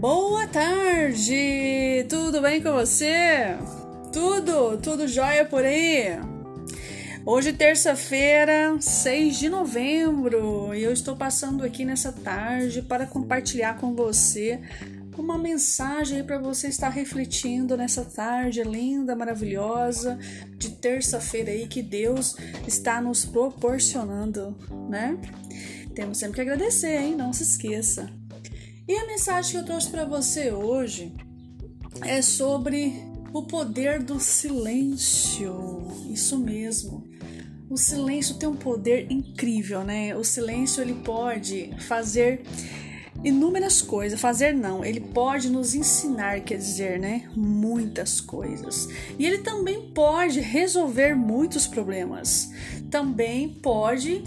Boa tarde! Tudo bem com você? Tudo, tudo jóia por aí? Hoje, terça-feira, 6 de novembro, e eu estou passando aqui nessa tarde para compartilhar com você uma mensagem para você estar refletindo nessa tarde linda, maravilhosa de terça-feira aí que Deus está nos proporcionando, né? Temos sempre que agradecer, hein? Não se esqueça. E a mensagem que eu trouxe para você hoje é sobre o poder do silêncio. Isso mesmo. O silêncio tem um poder incrível, né? O silêncio ele pode fazer inúmeras coisas. Fazer não, ele pode nos ensinar, quer dizer, né? Muitas coisas. E ele também pode resolver muitos problemas. Também pode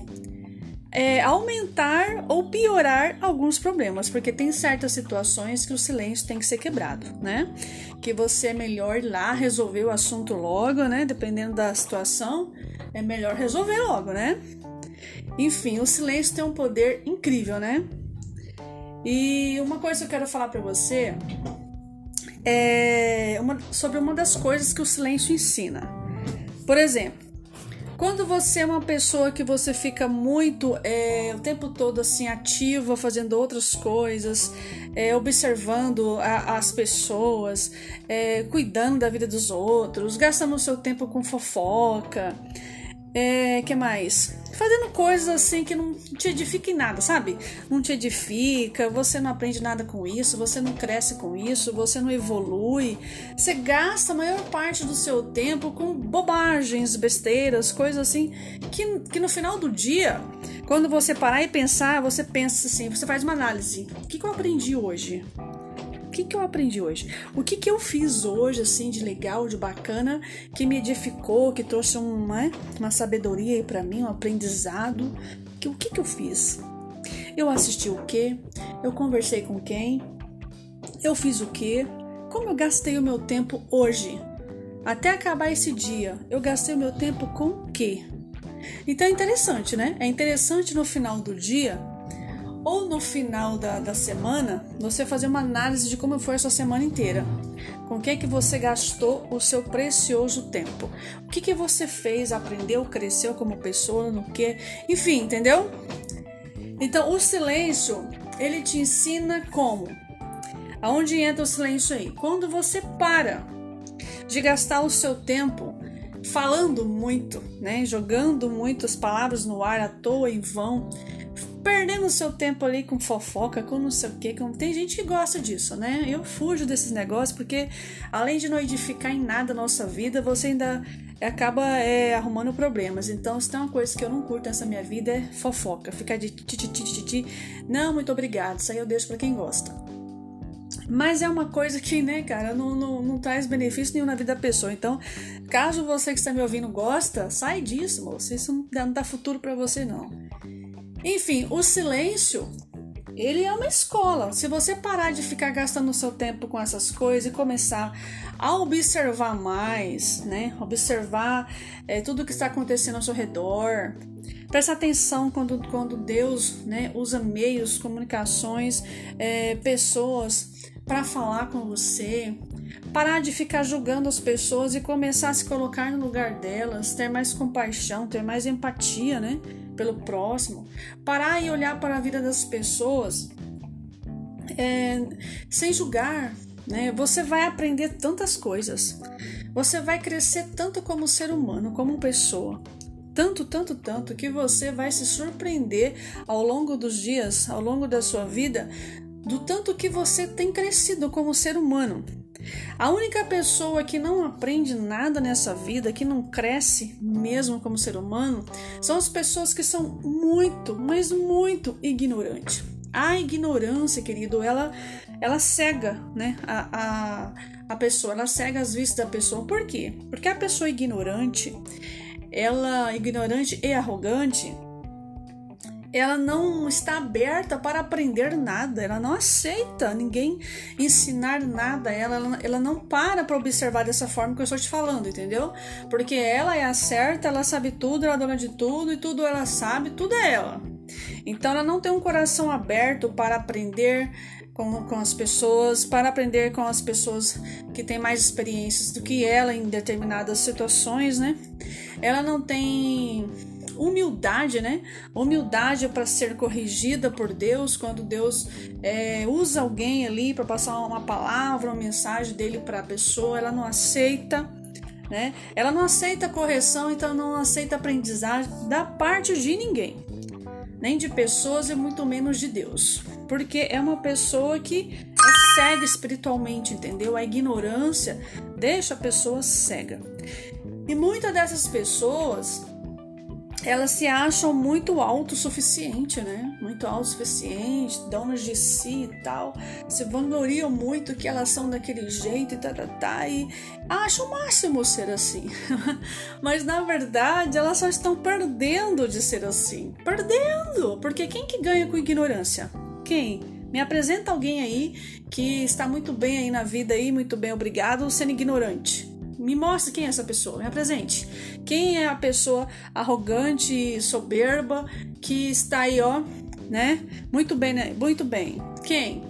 é, aumentar ou piorar alguns problemas, porque tem certas situações que o silêncio tem que ser quebrado, né? Que você é melhor ir lá resolver o assunto logo, né? Dependendo da situação, é melhor resolver logo, né? Enfim, o silêncio tem um poder incrível, né? E uma coisa que eu quero falar para você é uma, sobre uma das coisas que o silêncio ensina. Por exemplo, quando você é uma pessoa que você fica muito é, o tempo todo assim ativa, fazendo outras coisas, é, observando a, as pessoas, é, cuidando da vida dos outros, gastando o seu tempo com fofoca, é, que mais? Fazendo coisas assim que não te edifica em nada, sabe? Não te edifica, você não aprende nada com isso, você não cresce com isso, você não evolui. Você gasta a maior parte do seu tempo com bobagens, besteiras, coisas assim, que, que no final do dia, quando você parar e pensar, você pensa assim, você faz uma análise. O que, que eu aprendi hoje? Que, que eu aprendi hoje? O que, que eu fiz hoje, assim, de legal, de bacana, que me edificou, que trouxe uma, uma sabedoria aí pra mim, um aprendizado? Que, o que, que eu fiz? Eu assisti o quê? Eu conversei com quem? Eu fiz o quê? Como eu gastei o meu tempo hoje? Até acabar esse dia, eu gastei o meu tempo com o quê? Então é interessante, né? É interessante no final do dia ou no final da, da semana você fazer uma análise de como foi a sua semana inteira. Com o que, que você gastou o seu precioso tempo? O que, que você fez, aprendeu, cresceu como pessoa, no que? Enfim, entendeu? Então, o silêncio, ele te ensina como. Aonde entra o silêncio aí? Quando você para de gastar o seu tempo falando muito, né? Jogando muitas palavras no ar à toa em vão, perdendo seu tempo ali com fofoca, com não sei o que. Com... Tem gente que gosta disso, né? Eu fujo desses negócios porque, além de não edificar em nada a nossa vida, você ainda acaba é, arrumando problemas. Então, se tem uma coisa que eu não curto nessa minha vida é fofoca. Ficar de ti, Não, muito obrigado. Isso aí eu deixo pra quem gosta. Mas é uma coisa que, né, cara, não, não, não traz benefício nenhum na vida da pessoa. Então, caso você que está me ouvindo gosta, sai disso, moço. Isso não dá futuro para você, não. Enfim, o silêncio, ele é uma escola. Se você parar de ficar gastando seu tempo com essas coisas e começar a observar mais, né? Observar é, tudo que está acontecendo ao seu redor. Prestar atenção quando, quando Deus né, usa meios, comunicações, é, pessoas para falar com você. Parar de ficar julgando as pessoas e começar a se colocar no lugar delas, ter mais compaixão, ter mais empatia, né? pelo próximo, parar e olhar para a vida das pessoas é, sem julgar, né? Você vai aprender tantas coisas, você vai crescer tanto como ser humano, como pessoa. Tanto, tanto, tanto que você vai se surpreender ao longo dos dias, ao longo da sua vida, do tanto que você tem crescido como ser humano. A única pessoa que não aprende nada nessa vida, que não cresce mesmo como ser humano, são as pessoas que são muito, mas muito ignorantes. A ignorância, querido, ela, ela cega, né? A, a, a pessoa, ela cega as vistas da pessoa. Por quê? Porque a pessoa ignorante, ela ignorante e arrogante, ela não está aberta para aprender nada, ela não aceita ninguém ensinar nada ela, ela não para para observar dessa forma que eu estou te falando, entendeu? Porque ela é a certa, ela sabe tudo, ela é dona de tudo e tudo ela sabe, tudo é ela. Então ela não tem um coração aberto para aprender com, com as pessoas, para aprender com as pessoas que têm mais experiências do que ela em determinadas situações, né? Ela não tem humildade, né? Humildade para ser corrigida por Deus quando Deus é, usa alguém ali para passar uma palavra, uma mensagem dele para a pessoa, ela não aceita. Né? Ela não aceita correção, então não aceita aprendizagem da parte de ninguém, nem de pessoas e muito menos de Deus, porque é uma pessoa que é cega espiritualmente, entendeu? A ignorância deixa a pessoa cega. E muitas dessas pessoas elas se acham muito autossuficiente, né? Muito autossuficiente, donas de si e tal. Se vangloriam muito que elas são daquele jeito e tá, tá, tá e acham o máximo ser assim. Mas na verdade, elas só estão perdendo de ser assim. Perdendo! Porque quem que ganha com ignorância? Quem? Me apresenta alguém aí que está muito bem aí na vida aí, muito bem, obrigado, sendo ignorante. Me mostre quem é essa pessoa, me apresente. Quem é a pessoa arrogante, soberba, que está aí, ó, né? Muito bem, né? Muito bem. Quem?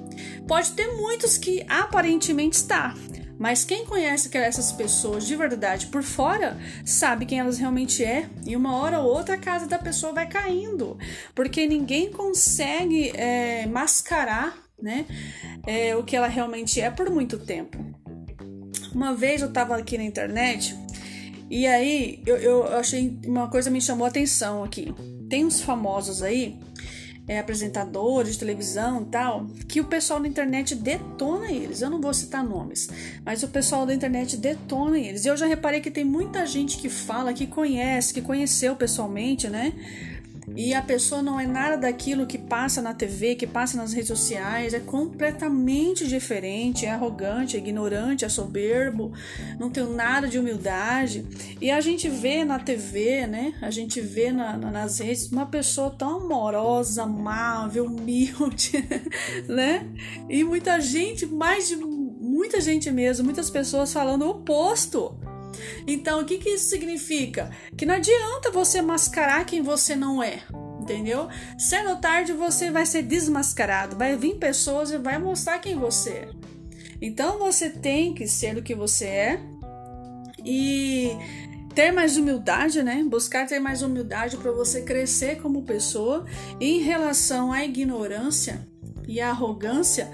Pode ter muitos que aparentemente está, mas quem conhece essas pessoas de verdade por fora sabe quem elas realmente é. E uma hora ou outra a casa da pessoa vai caindo, porque ninguém consegue é, mascarar, né, é, o que ela realmente é por muito tempo. Uma vez eu tava aqui na internet e aí eu, eu achei uma coisa me chamou a atenção aqui. Tem uns famosos aí, é, apresentadores de televisão tal, que o pessoal da internet detona eles. Eu não vou citar nomes, mas o pessoal da internet detona eles. E eu já reparei que tem muita gente que fala, que conhece, que conheceu pessoalmente, né? E a pessoa não é nada daquilo que passa na TV, que passa nas redes sociais, é completamente diferente, é arrogante, é ignorante, é soberbo, não tem nada de humildade. E a gente vê na TV, né? A gente vê na, na, nas redes uma pessoa tão amorosa, amável, humilde, né? E muita gente, mais de muita gente mesmo, muitas pessoas falando o oposto. Então, o que, que isso significa? Que não adianta você mascarar quem você não é. Entendeu? Cedo ou tarde você vai ser desmascarado. Vai vir pessoas e vai mostrar quem você é. Então você tem que ser o que você é e ter mais humildade, né? Buscar ter mais humildade para você crescer como pessoa. E em relação à ignorância e à arrogância,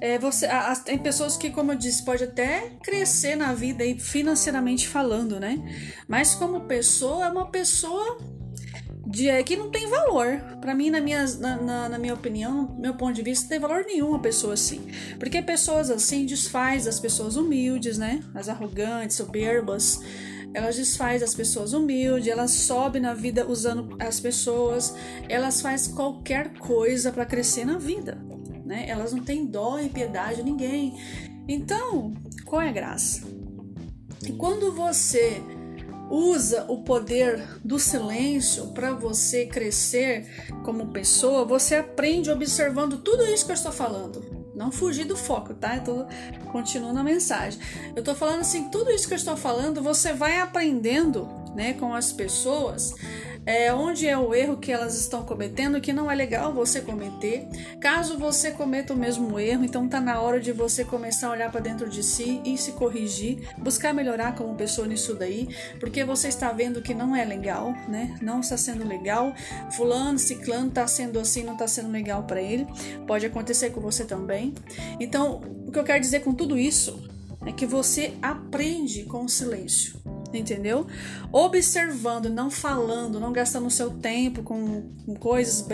é, você, a, a, tem pessoas que, como eu disse, pode até crescer na vida aí, financeiramente falando, né? Mas como pessoa, é uma pessoa de, é, que não tem valor. Para mim, na minha, na, na, na, minha opinião, meu ponto de vista, não tem valor nenhum uma pessoa assim. Porque pessoas assim desfaz as pessoas humildes, né? As arrogantes, soberbas. Elas desfaz as pessoas humildes, elas sobem na vida usando as pessoas, elas faz qualquer coisa para crescer na vida né? Elas não têm dó e piedade de ninguém. Então, qual é a graça? E quando você usa o poder do silêncio para você crescer como pessoa, você aprende observando tudo isso que eu estou falando. Não fugir do foco, tá? Eu tô continuando a mensagem. Eu tô falando assim, tudo isso que eu estou falando, você vai aprendendo, né, com as pessoas é, onde é o erro que elas estão cometendo que não é legal você cometer. Caso você cometa o mesmo erro, então tá na hora de você começar a olhar para dentro de si e se corrigir, buscar melhorar como pessoa nisso daí, porque você está vendo que não é legal, né? Não está sendo legal. Fulano, ciclano tá sendo assim, não tá sendo legal para ele. Pode acontecer com você também. Então, o que eu quero dizer com tudo isso é que você aprende com o silêncio entendeu? Observando, não falando, não gastando seu tempo com, com coisas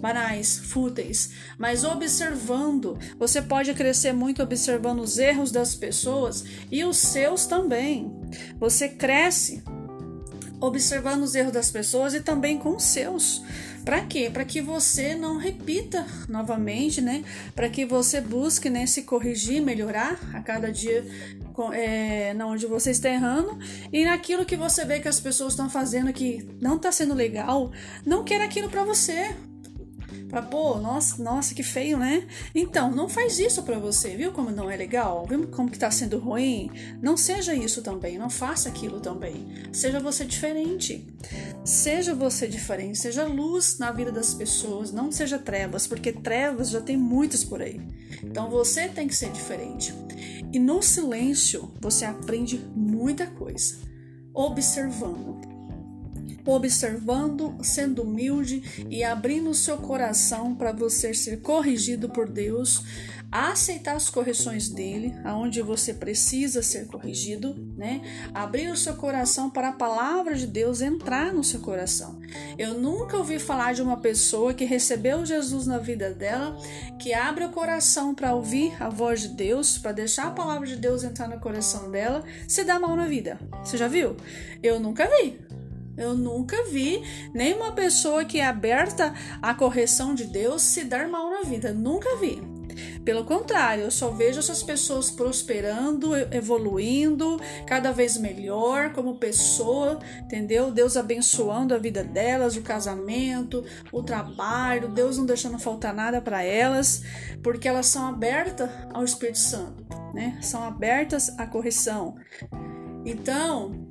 banais, fúteis, mas observando. Você pode crescer muito observando os erros das pessoas e os seus também. Você cresce observando os erros das pessoas e também com os seus. Para quê? Para que você não repita novamente, né? Para que você busque né, se corrigir, melhorar a cada dia é, na onde você está errando e naquilo que você vê que as pessoas estão fazendo que não está sendo legal, não quer aquilo para você. Pra, pô, nossa, nossa, que feio, né? Então, não faz isso para você, viu como não é legal? Viu como que tá sendo ruim? Não seja isso também, não faça aquilo também. Seja você diferente. Seja você diferente, seja luz na vida das pessoas, não seja trevas, porque trevas já tem muitas por aí. Então você tem que ser diferente. E no silêncio você aprende muita coisa, observando observando, sendo humilde e abrindo o seu coração para você ser corrigido por Deus, aceitar as correções dele, aonde você precisa ser corrigido, né? Abrir o seu coração para a palavra de Deus entrar no seu coração. Eu nunca ouvi falar de uma pessoa que recebeu Jesus na vida dela, que abre o coração para ouvir a voz de Deus, para deixar a palavra de Deus entrar no coração dela, se dá mal na vida. Você já viu? Eu nunca vi. Eu nunca vi nenhuma pessoa que é aberta à correção de Deus se dar mal na vida. Nunca vi. Pelo contrário, eu só vejo essas pessoas prosperando, evoluindo, cada vez melhor como pessoa, entendeu? Deus abençoando a vida delas, o casamento, o trabalho, Deus não deixando faltar nada para elas, porque elas são abertas ao Espírito Santo, né? São abertas à correção. Então,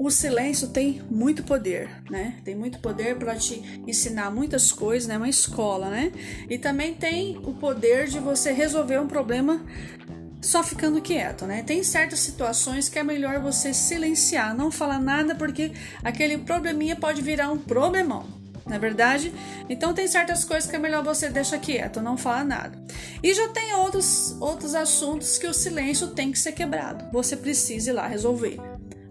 o silêncio tem muito poder, né? Tem muito poder para te ensinar muitas coisas, né? Uma escola, né? E também tem o poder de você resolver um problema só ficando quieto, né? Tem certas situações que é melhor você silenciar, não falar nada, porque aquele probleminha pode virar um problemão, não é verdade? Então tem certas coisas que é melhor você deixar quieto, não falar nada. E já tem outros, outros assuntos que o silêncio tem que ser quebrado. Você precisa ir lá resolver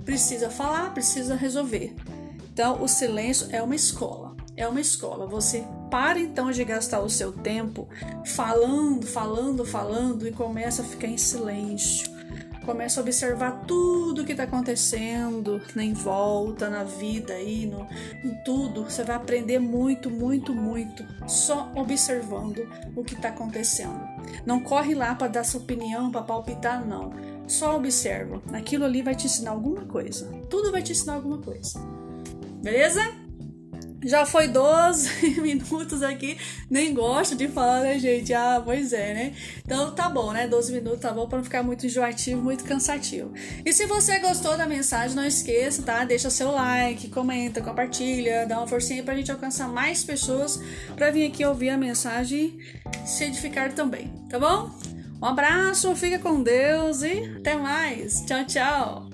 precisa falar, precisa resolver. Então, o silêncio é uma escola. É uma escola. Você para então de gastar o seu tempo falando, falando, falando e começa a ficar em silêncio. Começa a observar tudo que está acontecendo em volta, na vida aí, no, em tudo. Você vai aprender muito, muito, muito só observando o que está acontecendo. Não corre lá para dar sua opinião, para palpitar, não só observa. Aquilo ali vai te ensinar alguma coisa. Tudo vai te ensinar alguma coisa. Beleza? Já foi 12 minutos aqui. Nem gosto de falar, né, gente? Ah, pois é, né? Então tá bom, né? 12 minutos tá bom para não ficar muito enjoativo, muito cansativo. E se você gostou da mensagem, não esqueça, tá? Deixa seu like, comenta, compartilha, dá uma forcinha pra gente alcançar mais pessoas para vir aqui ouvir a mensagem e se edificar também, tá bom? Um abraço, fica com Deus e até mais. Tchau, tchau.